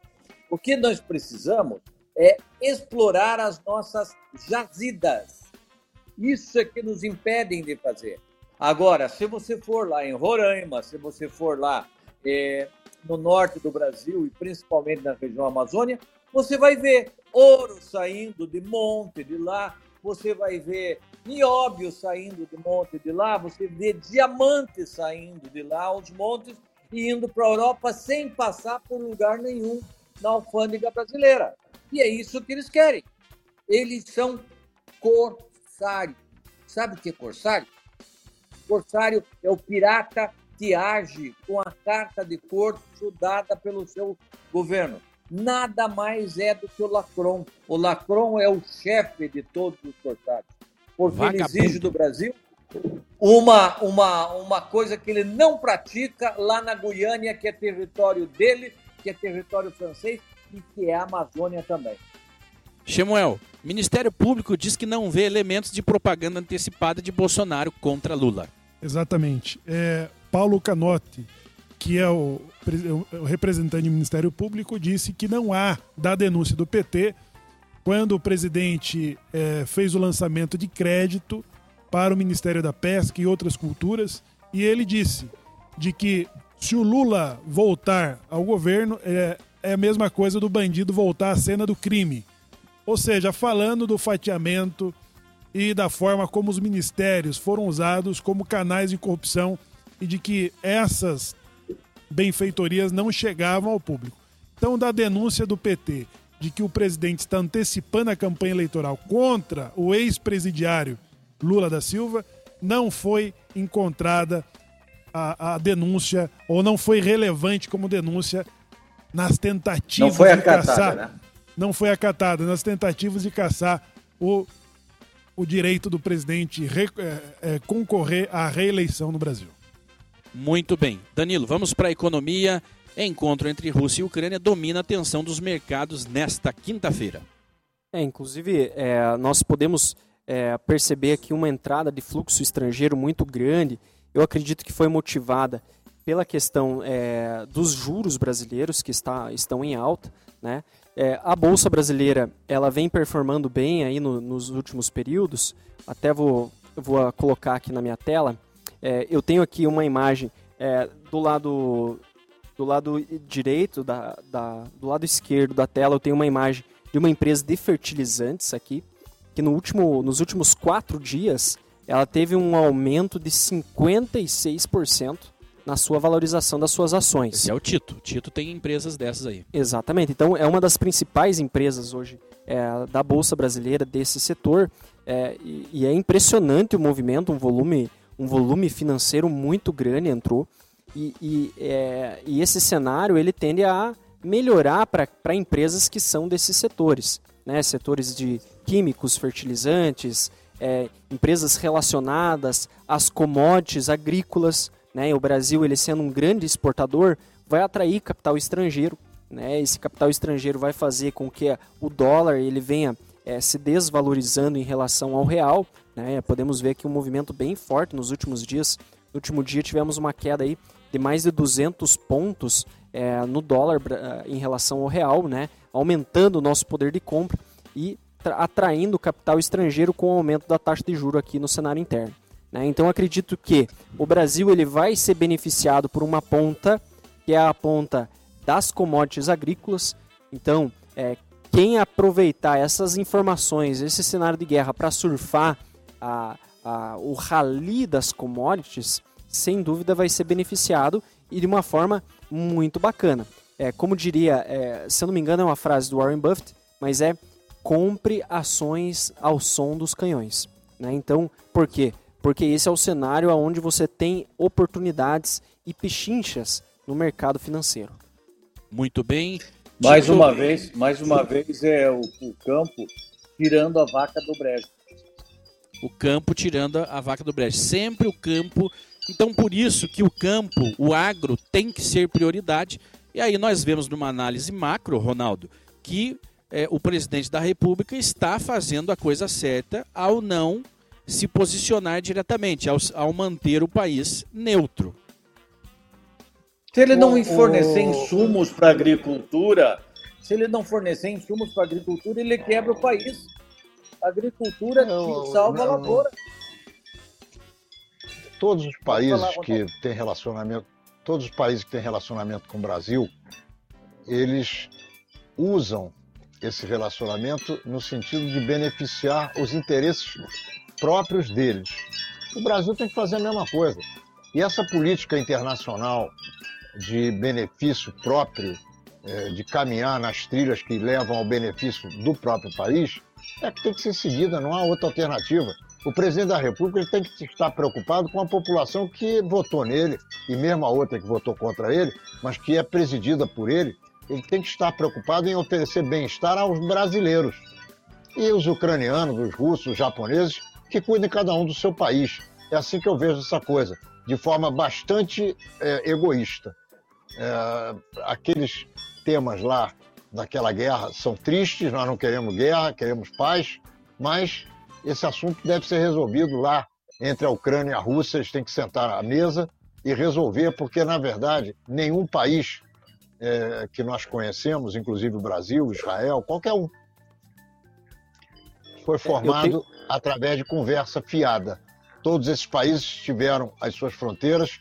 O que nós precisamos é explorar as nossas jazidas. Isso é que nos impedem de fazer. Agora, se você for lá em Roraima, se você for lá é, no norte do Brasil e principalmente na região Amazônia, você vai ver ouro saindo de monte de lá, você vai ver nióbio saindo de monte de lá, você vê diamante saindo de lá, os montes, e indo para a Europa sem passar por lugar nenhum na alfândega brasileira. E é isso que eles querem. Eles são corsários. Sabe o que é corsário? Corsário é o pirata que age com a carta de corso dada pelo seu governo nada mais é do que o Lacron. O Lacron é o chefe de todos os corsários, porque Vagabundo. ele exige do Brasil uma, uma, uma coisa que ele não pratica lá na Guiânia, que é território dele, que é território francês e que é a Amazônia também. Chemuel, Ministério Público diz que não vê elementos de propaganda antecipada de Bolsonaro contra Lula. Exatamente. É, Paulo Canotti, que é o, o representante do Ministério Público, disse que não há da denúncia do PT quando o presidente é, fez o lançamento de crédito para o Ministério da Pesca e outras culturas, e ele disse de que se o Lula voltar ao governo, é, é a mesma coisa do bandido voltar à cena do crime. Ou seja, falando do fatiamento e da forma como os ministérios foram usados como canais de corrupção e de que essas benfeitorias não chegavam ao público. Então, da denúncia do PT de que o presidente está antecipando a campanha eleitoral contra o ex-presidiário Lula da Silva, não foi encontrada a, a, denúncia, ou não foi relevante como denúncia nas tentativas não foi de caçar. Né? Não foi acatada nas tentativas de caçar o, o direito do presidente re, é, é, concorrer à reeleição no Brasil. Muito bem. Danilo, vamos para a economia. Encontro entre Rússia e Ucrânia domina a atenção dos mercados nesta quinta-feira. É, inclusive, é, nós podemos é, perceber aqui uma entrada de fluxo estrangeiro muito grande. Eu acredito que foi motivada pela questão é, dos juros brasileiros que está, estão em alta, né? É, a bolsa brasileira ela vem performando bem aí no, nos últimos períodos. Até vou, vou colocar aqui na minha tela. É, eu tenho aqui uma imagem é, do lado do lado direito da, da, do lado esquerdo da tela. Eu tenho uma imagem de uma empresa de fertilizantes aqui que no último, nos últimos quatro dias ela teve um aumento de 56% na sua valorização das suas ações. Esse é o Tito. O Tito tem empresas dessas aí. Exatamente. Então é uma das principais empresas hoje é, da Bolsa Brasileira desse setor é, e, e, é impressionante o movimento, um volume, um volume financeiro muito grande entrou e, e, é, e esse cenário ele tende a melhorar para empresas que são desses setores, né? setores de químicos, fertilizantes, é, empresas relacionadas às commodities agrícolas. Né? O Brasil, ele sendo um grande exportador, vai atrair capital estrangeiro. Né? Esse capital estrangeiro vai fazer com que o dólar ele venha é, se desvalorizando em relação ao real. Né? Podemos ver aqui um movimento bem forte nos últimos dias. No último dia tivemos uma queda aí de mais de 200 pontos é, no dólar em relação ao real, né? aumentando o nosso poder de compra e atraindo capital estrangeiro com o aumento da taxa de juro aqui no cenário interno. Né? Então acredito que o Brasil ele vai ser beneficiado por uma ponta que é a ponta das commodities agrícolas. Então, é, quem aproveitar essas informações, esse cenário de guerra para surfar a, a, o rally das commodities, sem dúvida vai ser beneficiado e de uma forma muito bacana. É, como diria, é, se eu não me engano, é uma frase do Warren Buffett, mas é compre ações ao som dos canhões. Né? Então, por quê? Porque esse é o cenário onde você tem oportunidades e pechinchas no mercado financeiro. Muito bem. Mais uma vez, mais uma vez é o, o campo tirando a vaca do brejo. O campo tirando a vaca do brejo. Sempre o campo. Então, por isso que o campo, o agro, tem que ser prioridade. E aí nós vemos numa análise macro, Ronaldo, que é, o presidente da República está fazendo a coisa certa ao não se posicionar diretamente, ao, ao manter o país neutro. Se ele não fornecer insumos para a agricultura, se ele não fornecer insumos para a agricultura, ele quebra o país. Agricultura não, salva não, a lavoura. Todos os países que têm relacionamento, todos os países que têm relacionamento com o Brasil, eles usam esse relacionamento no sentido de beneficiar os interesses próprios deles. O Brasil tem que fazer a mesma coisa. E essa política internacional de benefício próprio, é, de caminhar nas trilhas que levam ao benefício do próprio país, é que tem que ser seguida, não há outra alternativa. O presidente da República tem que estar preocupado com a população que votou nele, e mesmo a outra que votou contra ele, mas que é presidida por ele, ele tem que estar preocupado em oferecer bem-estar aos brasileiros. E os ucranianos, os russos, os japoneses, que cuidem cada um do seu país. É assim que eu vejo essa coisa, de forma bastante é, egoísta. É, aqueles temas lá daquela guerra são tristes, nós não queremos guerra, queremos paz, mas esse assunto deve ser resolvido lá entre a Ucrânia e a Rússia, eles têm que sentar à mesa e resolver, porque, na verdade, nenhum país é, que nós conhecemos, inclusive o Brasil, Israel, qualquer um, foi é, formado tenho... através de conversa fiada. Todos esses países tiveram as suas fronteiras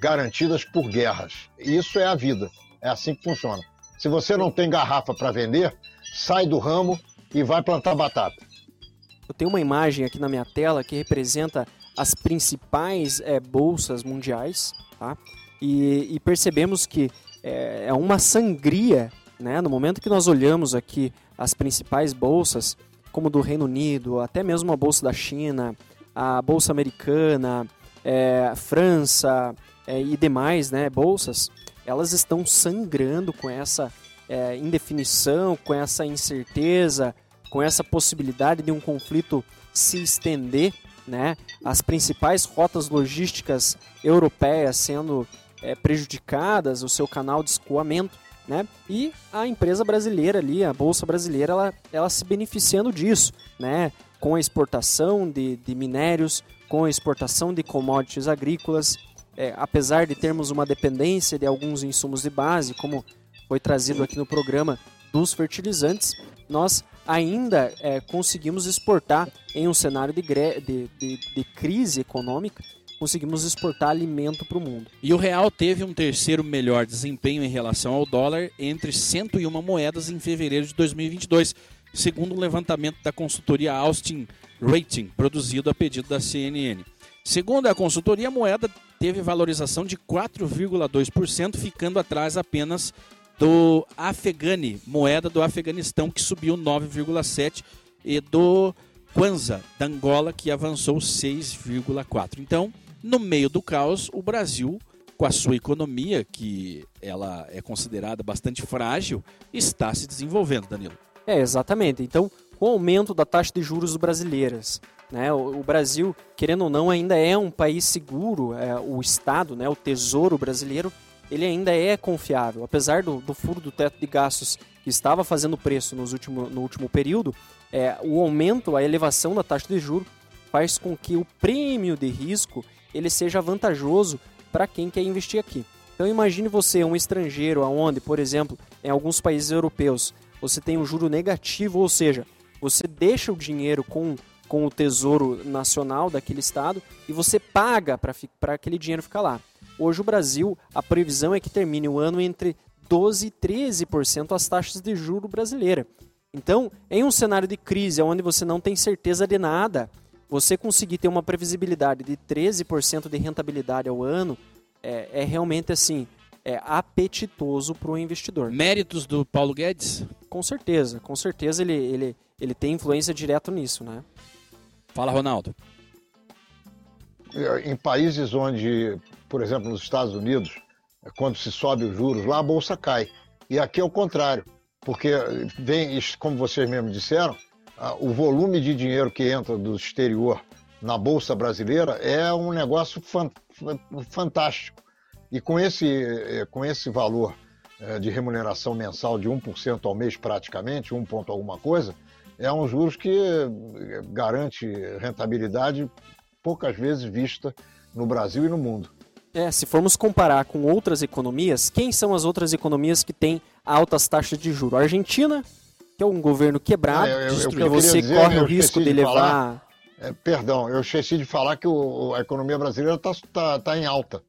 garantidas por guerras. Isso é a vida. É assim que funciona. Se você não tem garrafa para vender, sai do ramo e vai plantar batata. Eu tenho uma imagem aqui na minha tela que representa as principais é, bolsas mundiais, tá? E, e percebemos que é, é uma sangria, né? No momento que nós olhamos aqui as principais bolsas, como do Reino Unido, até mesmo a bolsa da China, a bolsa americana, é, França e demais, né? Bolsas, elas estão sangrando com essa é, indefinição, com essa incerteza, com essa possibilidade de um conflito se estender, né? As principais rotas logísticas europeias sendo é, prejudicadas, o seu canal de escoamento, né? E a empresa brasileira ali, a bolsa brasileira, ela, ela se beneficiando disso, né? Com a exportação de, de minérios, com a exportação de commodities agrícolas é, apesar de termos uma dependência de alguns insumos de base, como foi trazido aqui no programa dos fertilizantes, nós ainda é, conseguimos exportar em um cenário de, de, de, de crise econômica, conseguimos exportar alimento para o mundo. E o real teve um terceiro melhor desempenho em relação ao dólar entre 101 moedas em fevereiro de 2022, segundo um levantamento da consultoria Austin Rating, produzido a pedido da CNN. Segundo a consultoria, a moeda teve valorização de 4,2%, ficando atrás apenas do Afegani, moeda do Afeganistão, que subiu 9,7%, e do Kwanza, da Angola, que avançou 6,4%. Então, no meio do caos, o Brasil, com a sua economia, que ela é considerada bastante frágil, está se desenvolvendo, Danilo. É, exatamente. Então, com o aumento da taxa de juros brasileiras, né, o, o Brasil, querendo ou não, ainda é um país seguro, é, o Estado, né, o Tesouro brasileiro, ele ainda é confiável. Apesar do, do furo do teto de gastos que estava fazendo preço nos último, no último período, é, o aumento, a elevação da taxa de juros faz com que o prêmio de risco ele seja vantajoso para quem quer investir aqui. Então imagine você, um estrangeiro, aonde, por exemplo, em alguns países europeus, você tem um juro negativo, ou seja, você deixa o dinheiro com, com o tesouro nacional daquele estado e você paga para aquele dinheiro ficar lá. Hoje o Brasil, a previsão é que termine o ano entre 12 e 13% as taxas de juro brasileira. Então, em um cenário de crise onde você não tem certeza de nada, você conseguir ter uma previsibilidade de 13% de rentabilidade ao ano é, é realmente assim, é apetitoso para o investidor. Méritos do Paulo Guedes? Com certeza, com certeza ele, ele, ele tem influência direto nisso, né? Fala, Ronaldo. Em países onde por exemplo, nos Estados Unidos, quando se sobe os juros, lá a bolsa cai. E aqui é o contrário, porque vem, como vocês mesmos disseram, o volume de dinheiro que entra do exterior na bolsa brasileira é um negócio fantástico. E com esse, eh, com esse valor de remuneração mensal de 1% ao mês praticamente, 1 ponto alguma coisa, é um juros que eh, garante rentabilidade poucas vezes vista no Brasil e no mundo. É, se formos comparar com outras economias, quem são as outras economias que têm altas taxas de juros? A Argentina, que é um governo quebrado, ah, eu, eu, eu você dizer, corre o risco de, de levar. É, perdão, eu esqueci de falar que o, a economia brasileira está tá, tá em alta.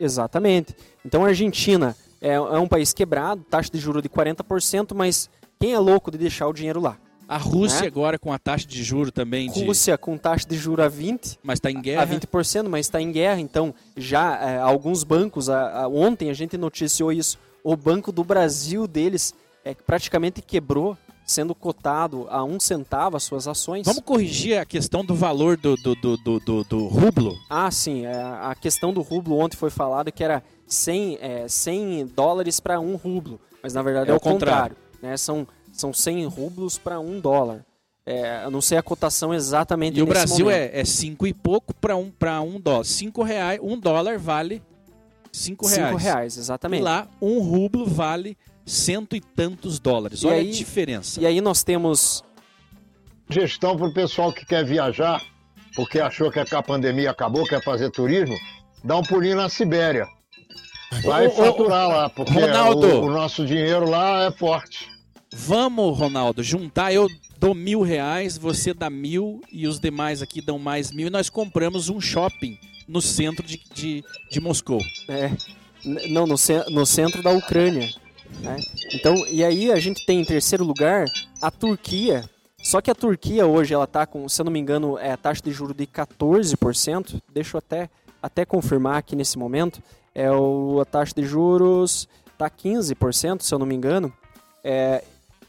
Exatamente. Então a Argentina é, é um país quebrado, taxa de juros de 40%, mas quem é louco de deixar o dinheiro lá? A Rússia né? agora com a taxa de juro também de... Rússia com taxa de juro a 20. Mas está em guerra. A 20%, mas está em guerra. Então, já é, alguns bancos, a, a, ontem a gente noticiou isso, o Banco do Brasil deles é, praticamente quebrou, sendo cotado a um centavo as suas ações. Vamos corrigir a questão do valor do, do, do, do, do, do rublo? Ah, sim. É, a questão do rublo ontem foi falado que era 100, é, 100 dólares para um rublo. Mas na verdade é, é o contrário. contrário né? São são 100 rublos para um dólar. É, eu não sei a cotação exatamente E o Brasil momento. é 5 é e pouco para um, um dólar. 5 reais, um dólar vale 5 reais. 5 reais, exatamente. E lá, um rublo vale cento e tantos dólares. E Olha aí, a diferença. E aí nós temos... Gestão para o pessoal que quer viajar, porque achou que a pandemia acabou, quer fazer turismo, dá um pulinho na Sibéria. Vai faturar lá, porque Ronaldo, o, o nosso dinheiro lá é forte. Vamos, Ronaldo, juntar. Eu dou mil reais, você dá mil e os demais aqui dão mais mil. E nós compramos um shopping no centro de, de, de Moscou. É. Não, no, no centro da Ucrânia. Né? Então, e aí a gente tem em terceiro lugar a Turquia. Só que a Turquia hoje ela está com, se eu não me engano, é a taxa de juro de 14%. Deixa eu até, até confirmar aqui nesse momento. É o, a taxa de juros está 15%, se eu não me engano. É,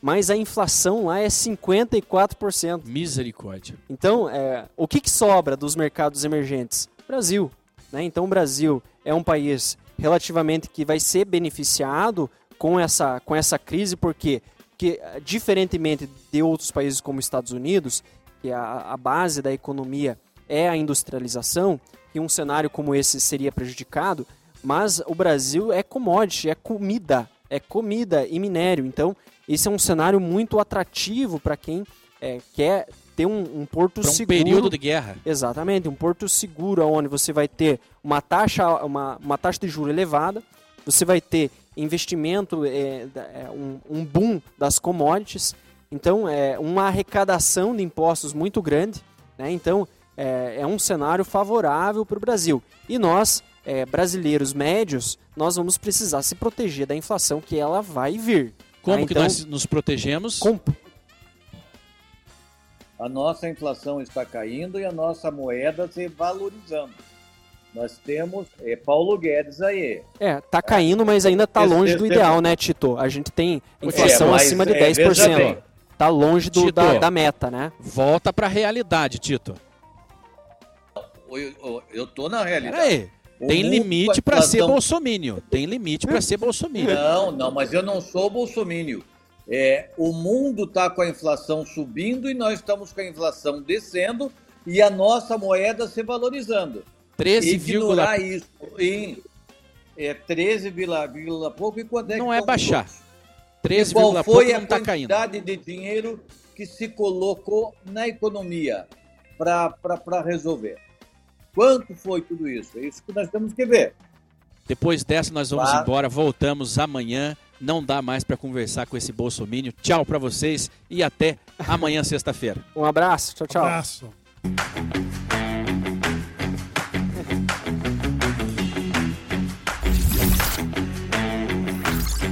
mas a inflação lá é 54%. Misericórdia. Então, é, o que, que sobra dos mercados emergentes? Brasil. Né? Então, o Brasil é um país relativamente que vai ser beneficiado com essa, com essa crise, porque que, diferentemente de outros países como Estados Unidos, que a, a base da economia é a industrialização, e um cenário como esse seria prejudicado, mas o Brasil é commodity, é comida, é comida e minério. Então, esse é um cenário muito atrativo para quem é, quer ter um, um porto um seguro. período de guerra. Exatamente, um porto seguro onde você vai ter uma taxa, uma, uma taxa de juro elevada, você vai ter investimento, é, é, um, um boom das commodities, então é uma arrecadação de impostos muito grande, né? então é, é um cenário favorável para o Brasil. E nós, é, brasileiros médios, nós vamos precisar se proteger da inflação que ela vai vir. Como que Então, nós nos protegemos? com- A nossa inflação está caindo e a nossa moeda se valorizando. Nós temos é, Paulo Guedes aí. É, tá caindo, mas ainda tá Esse- longe do esse- ideal, né, Tito? A gente tem inflação É, mas, acima de é, veja 10%. bem. Tá longe do, Tito. da, da meta, né? Volta para a realidade, Tito. Eu, eu, eu tô na realidade. Peraí. Tem limite a para ser inflação- bolsomínio. Tem limite para ser bolsomínio. Não, não, mas eu não sou bolsomínio. É, o mundo está com a inflação subindo e nós estamos com a inflação descendo e a nossa moeda se valorizando. 13, Ignorar isso em é, 13, vírgula vírgula pouco e quanto é Não é baixar. os outros? 13, E qual pouco foi a não tá caindo. quantidade de dinheiro que se colocou na economia para resolver? Quanto foi tudo isso? É isso que nós temos que ver. Depois dessa nós vamos Tá. embora, voltamos amanhã. Não dá mais para conversar com esse bolsomínio. Tchau para vocês e até amanhã sexta-feira. Um abraço, tchau, tchau. Abraço.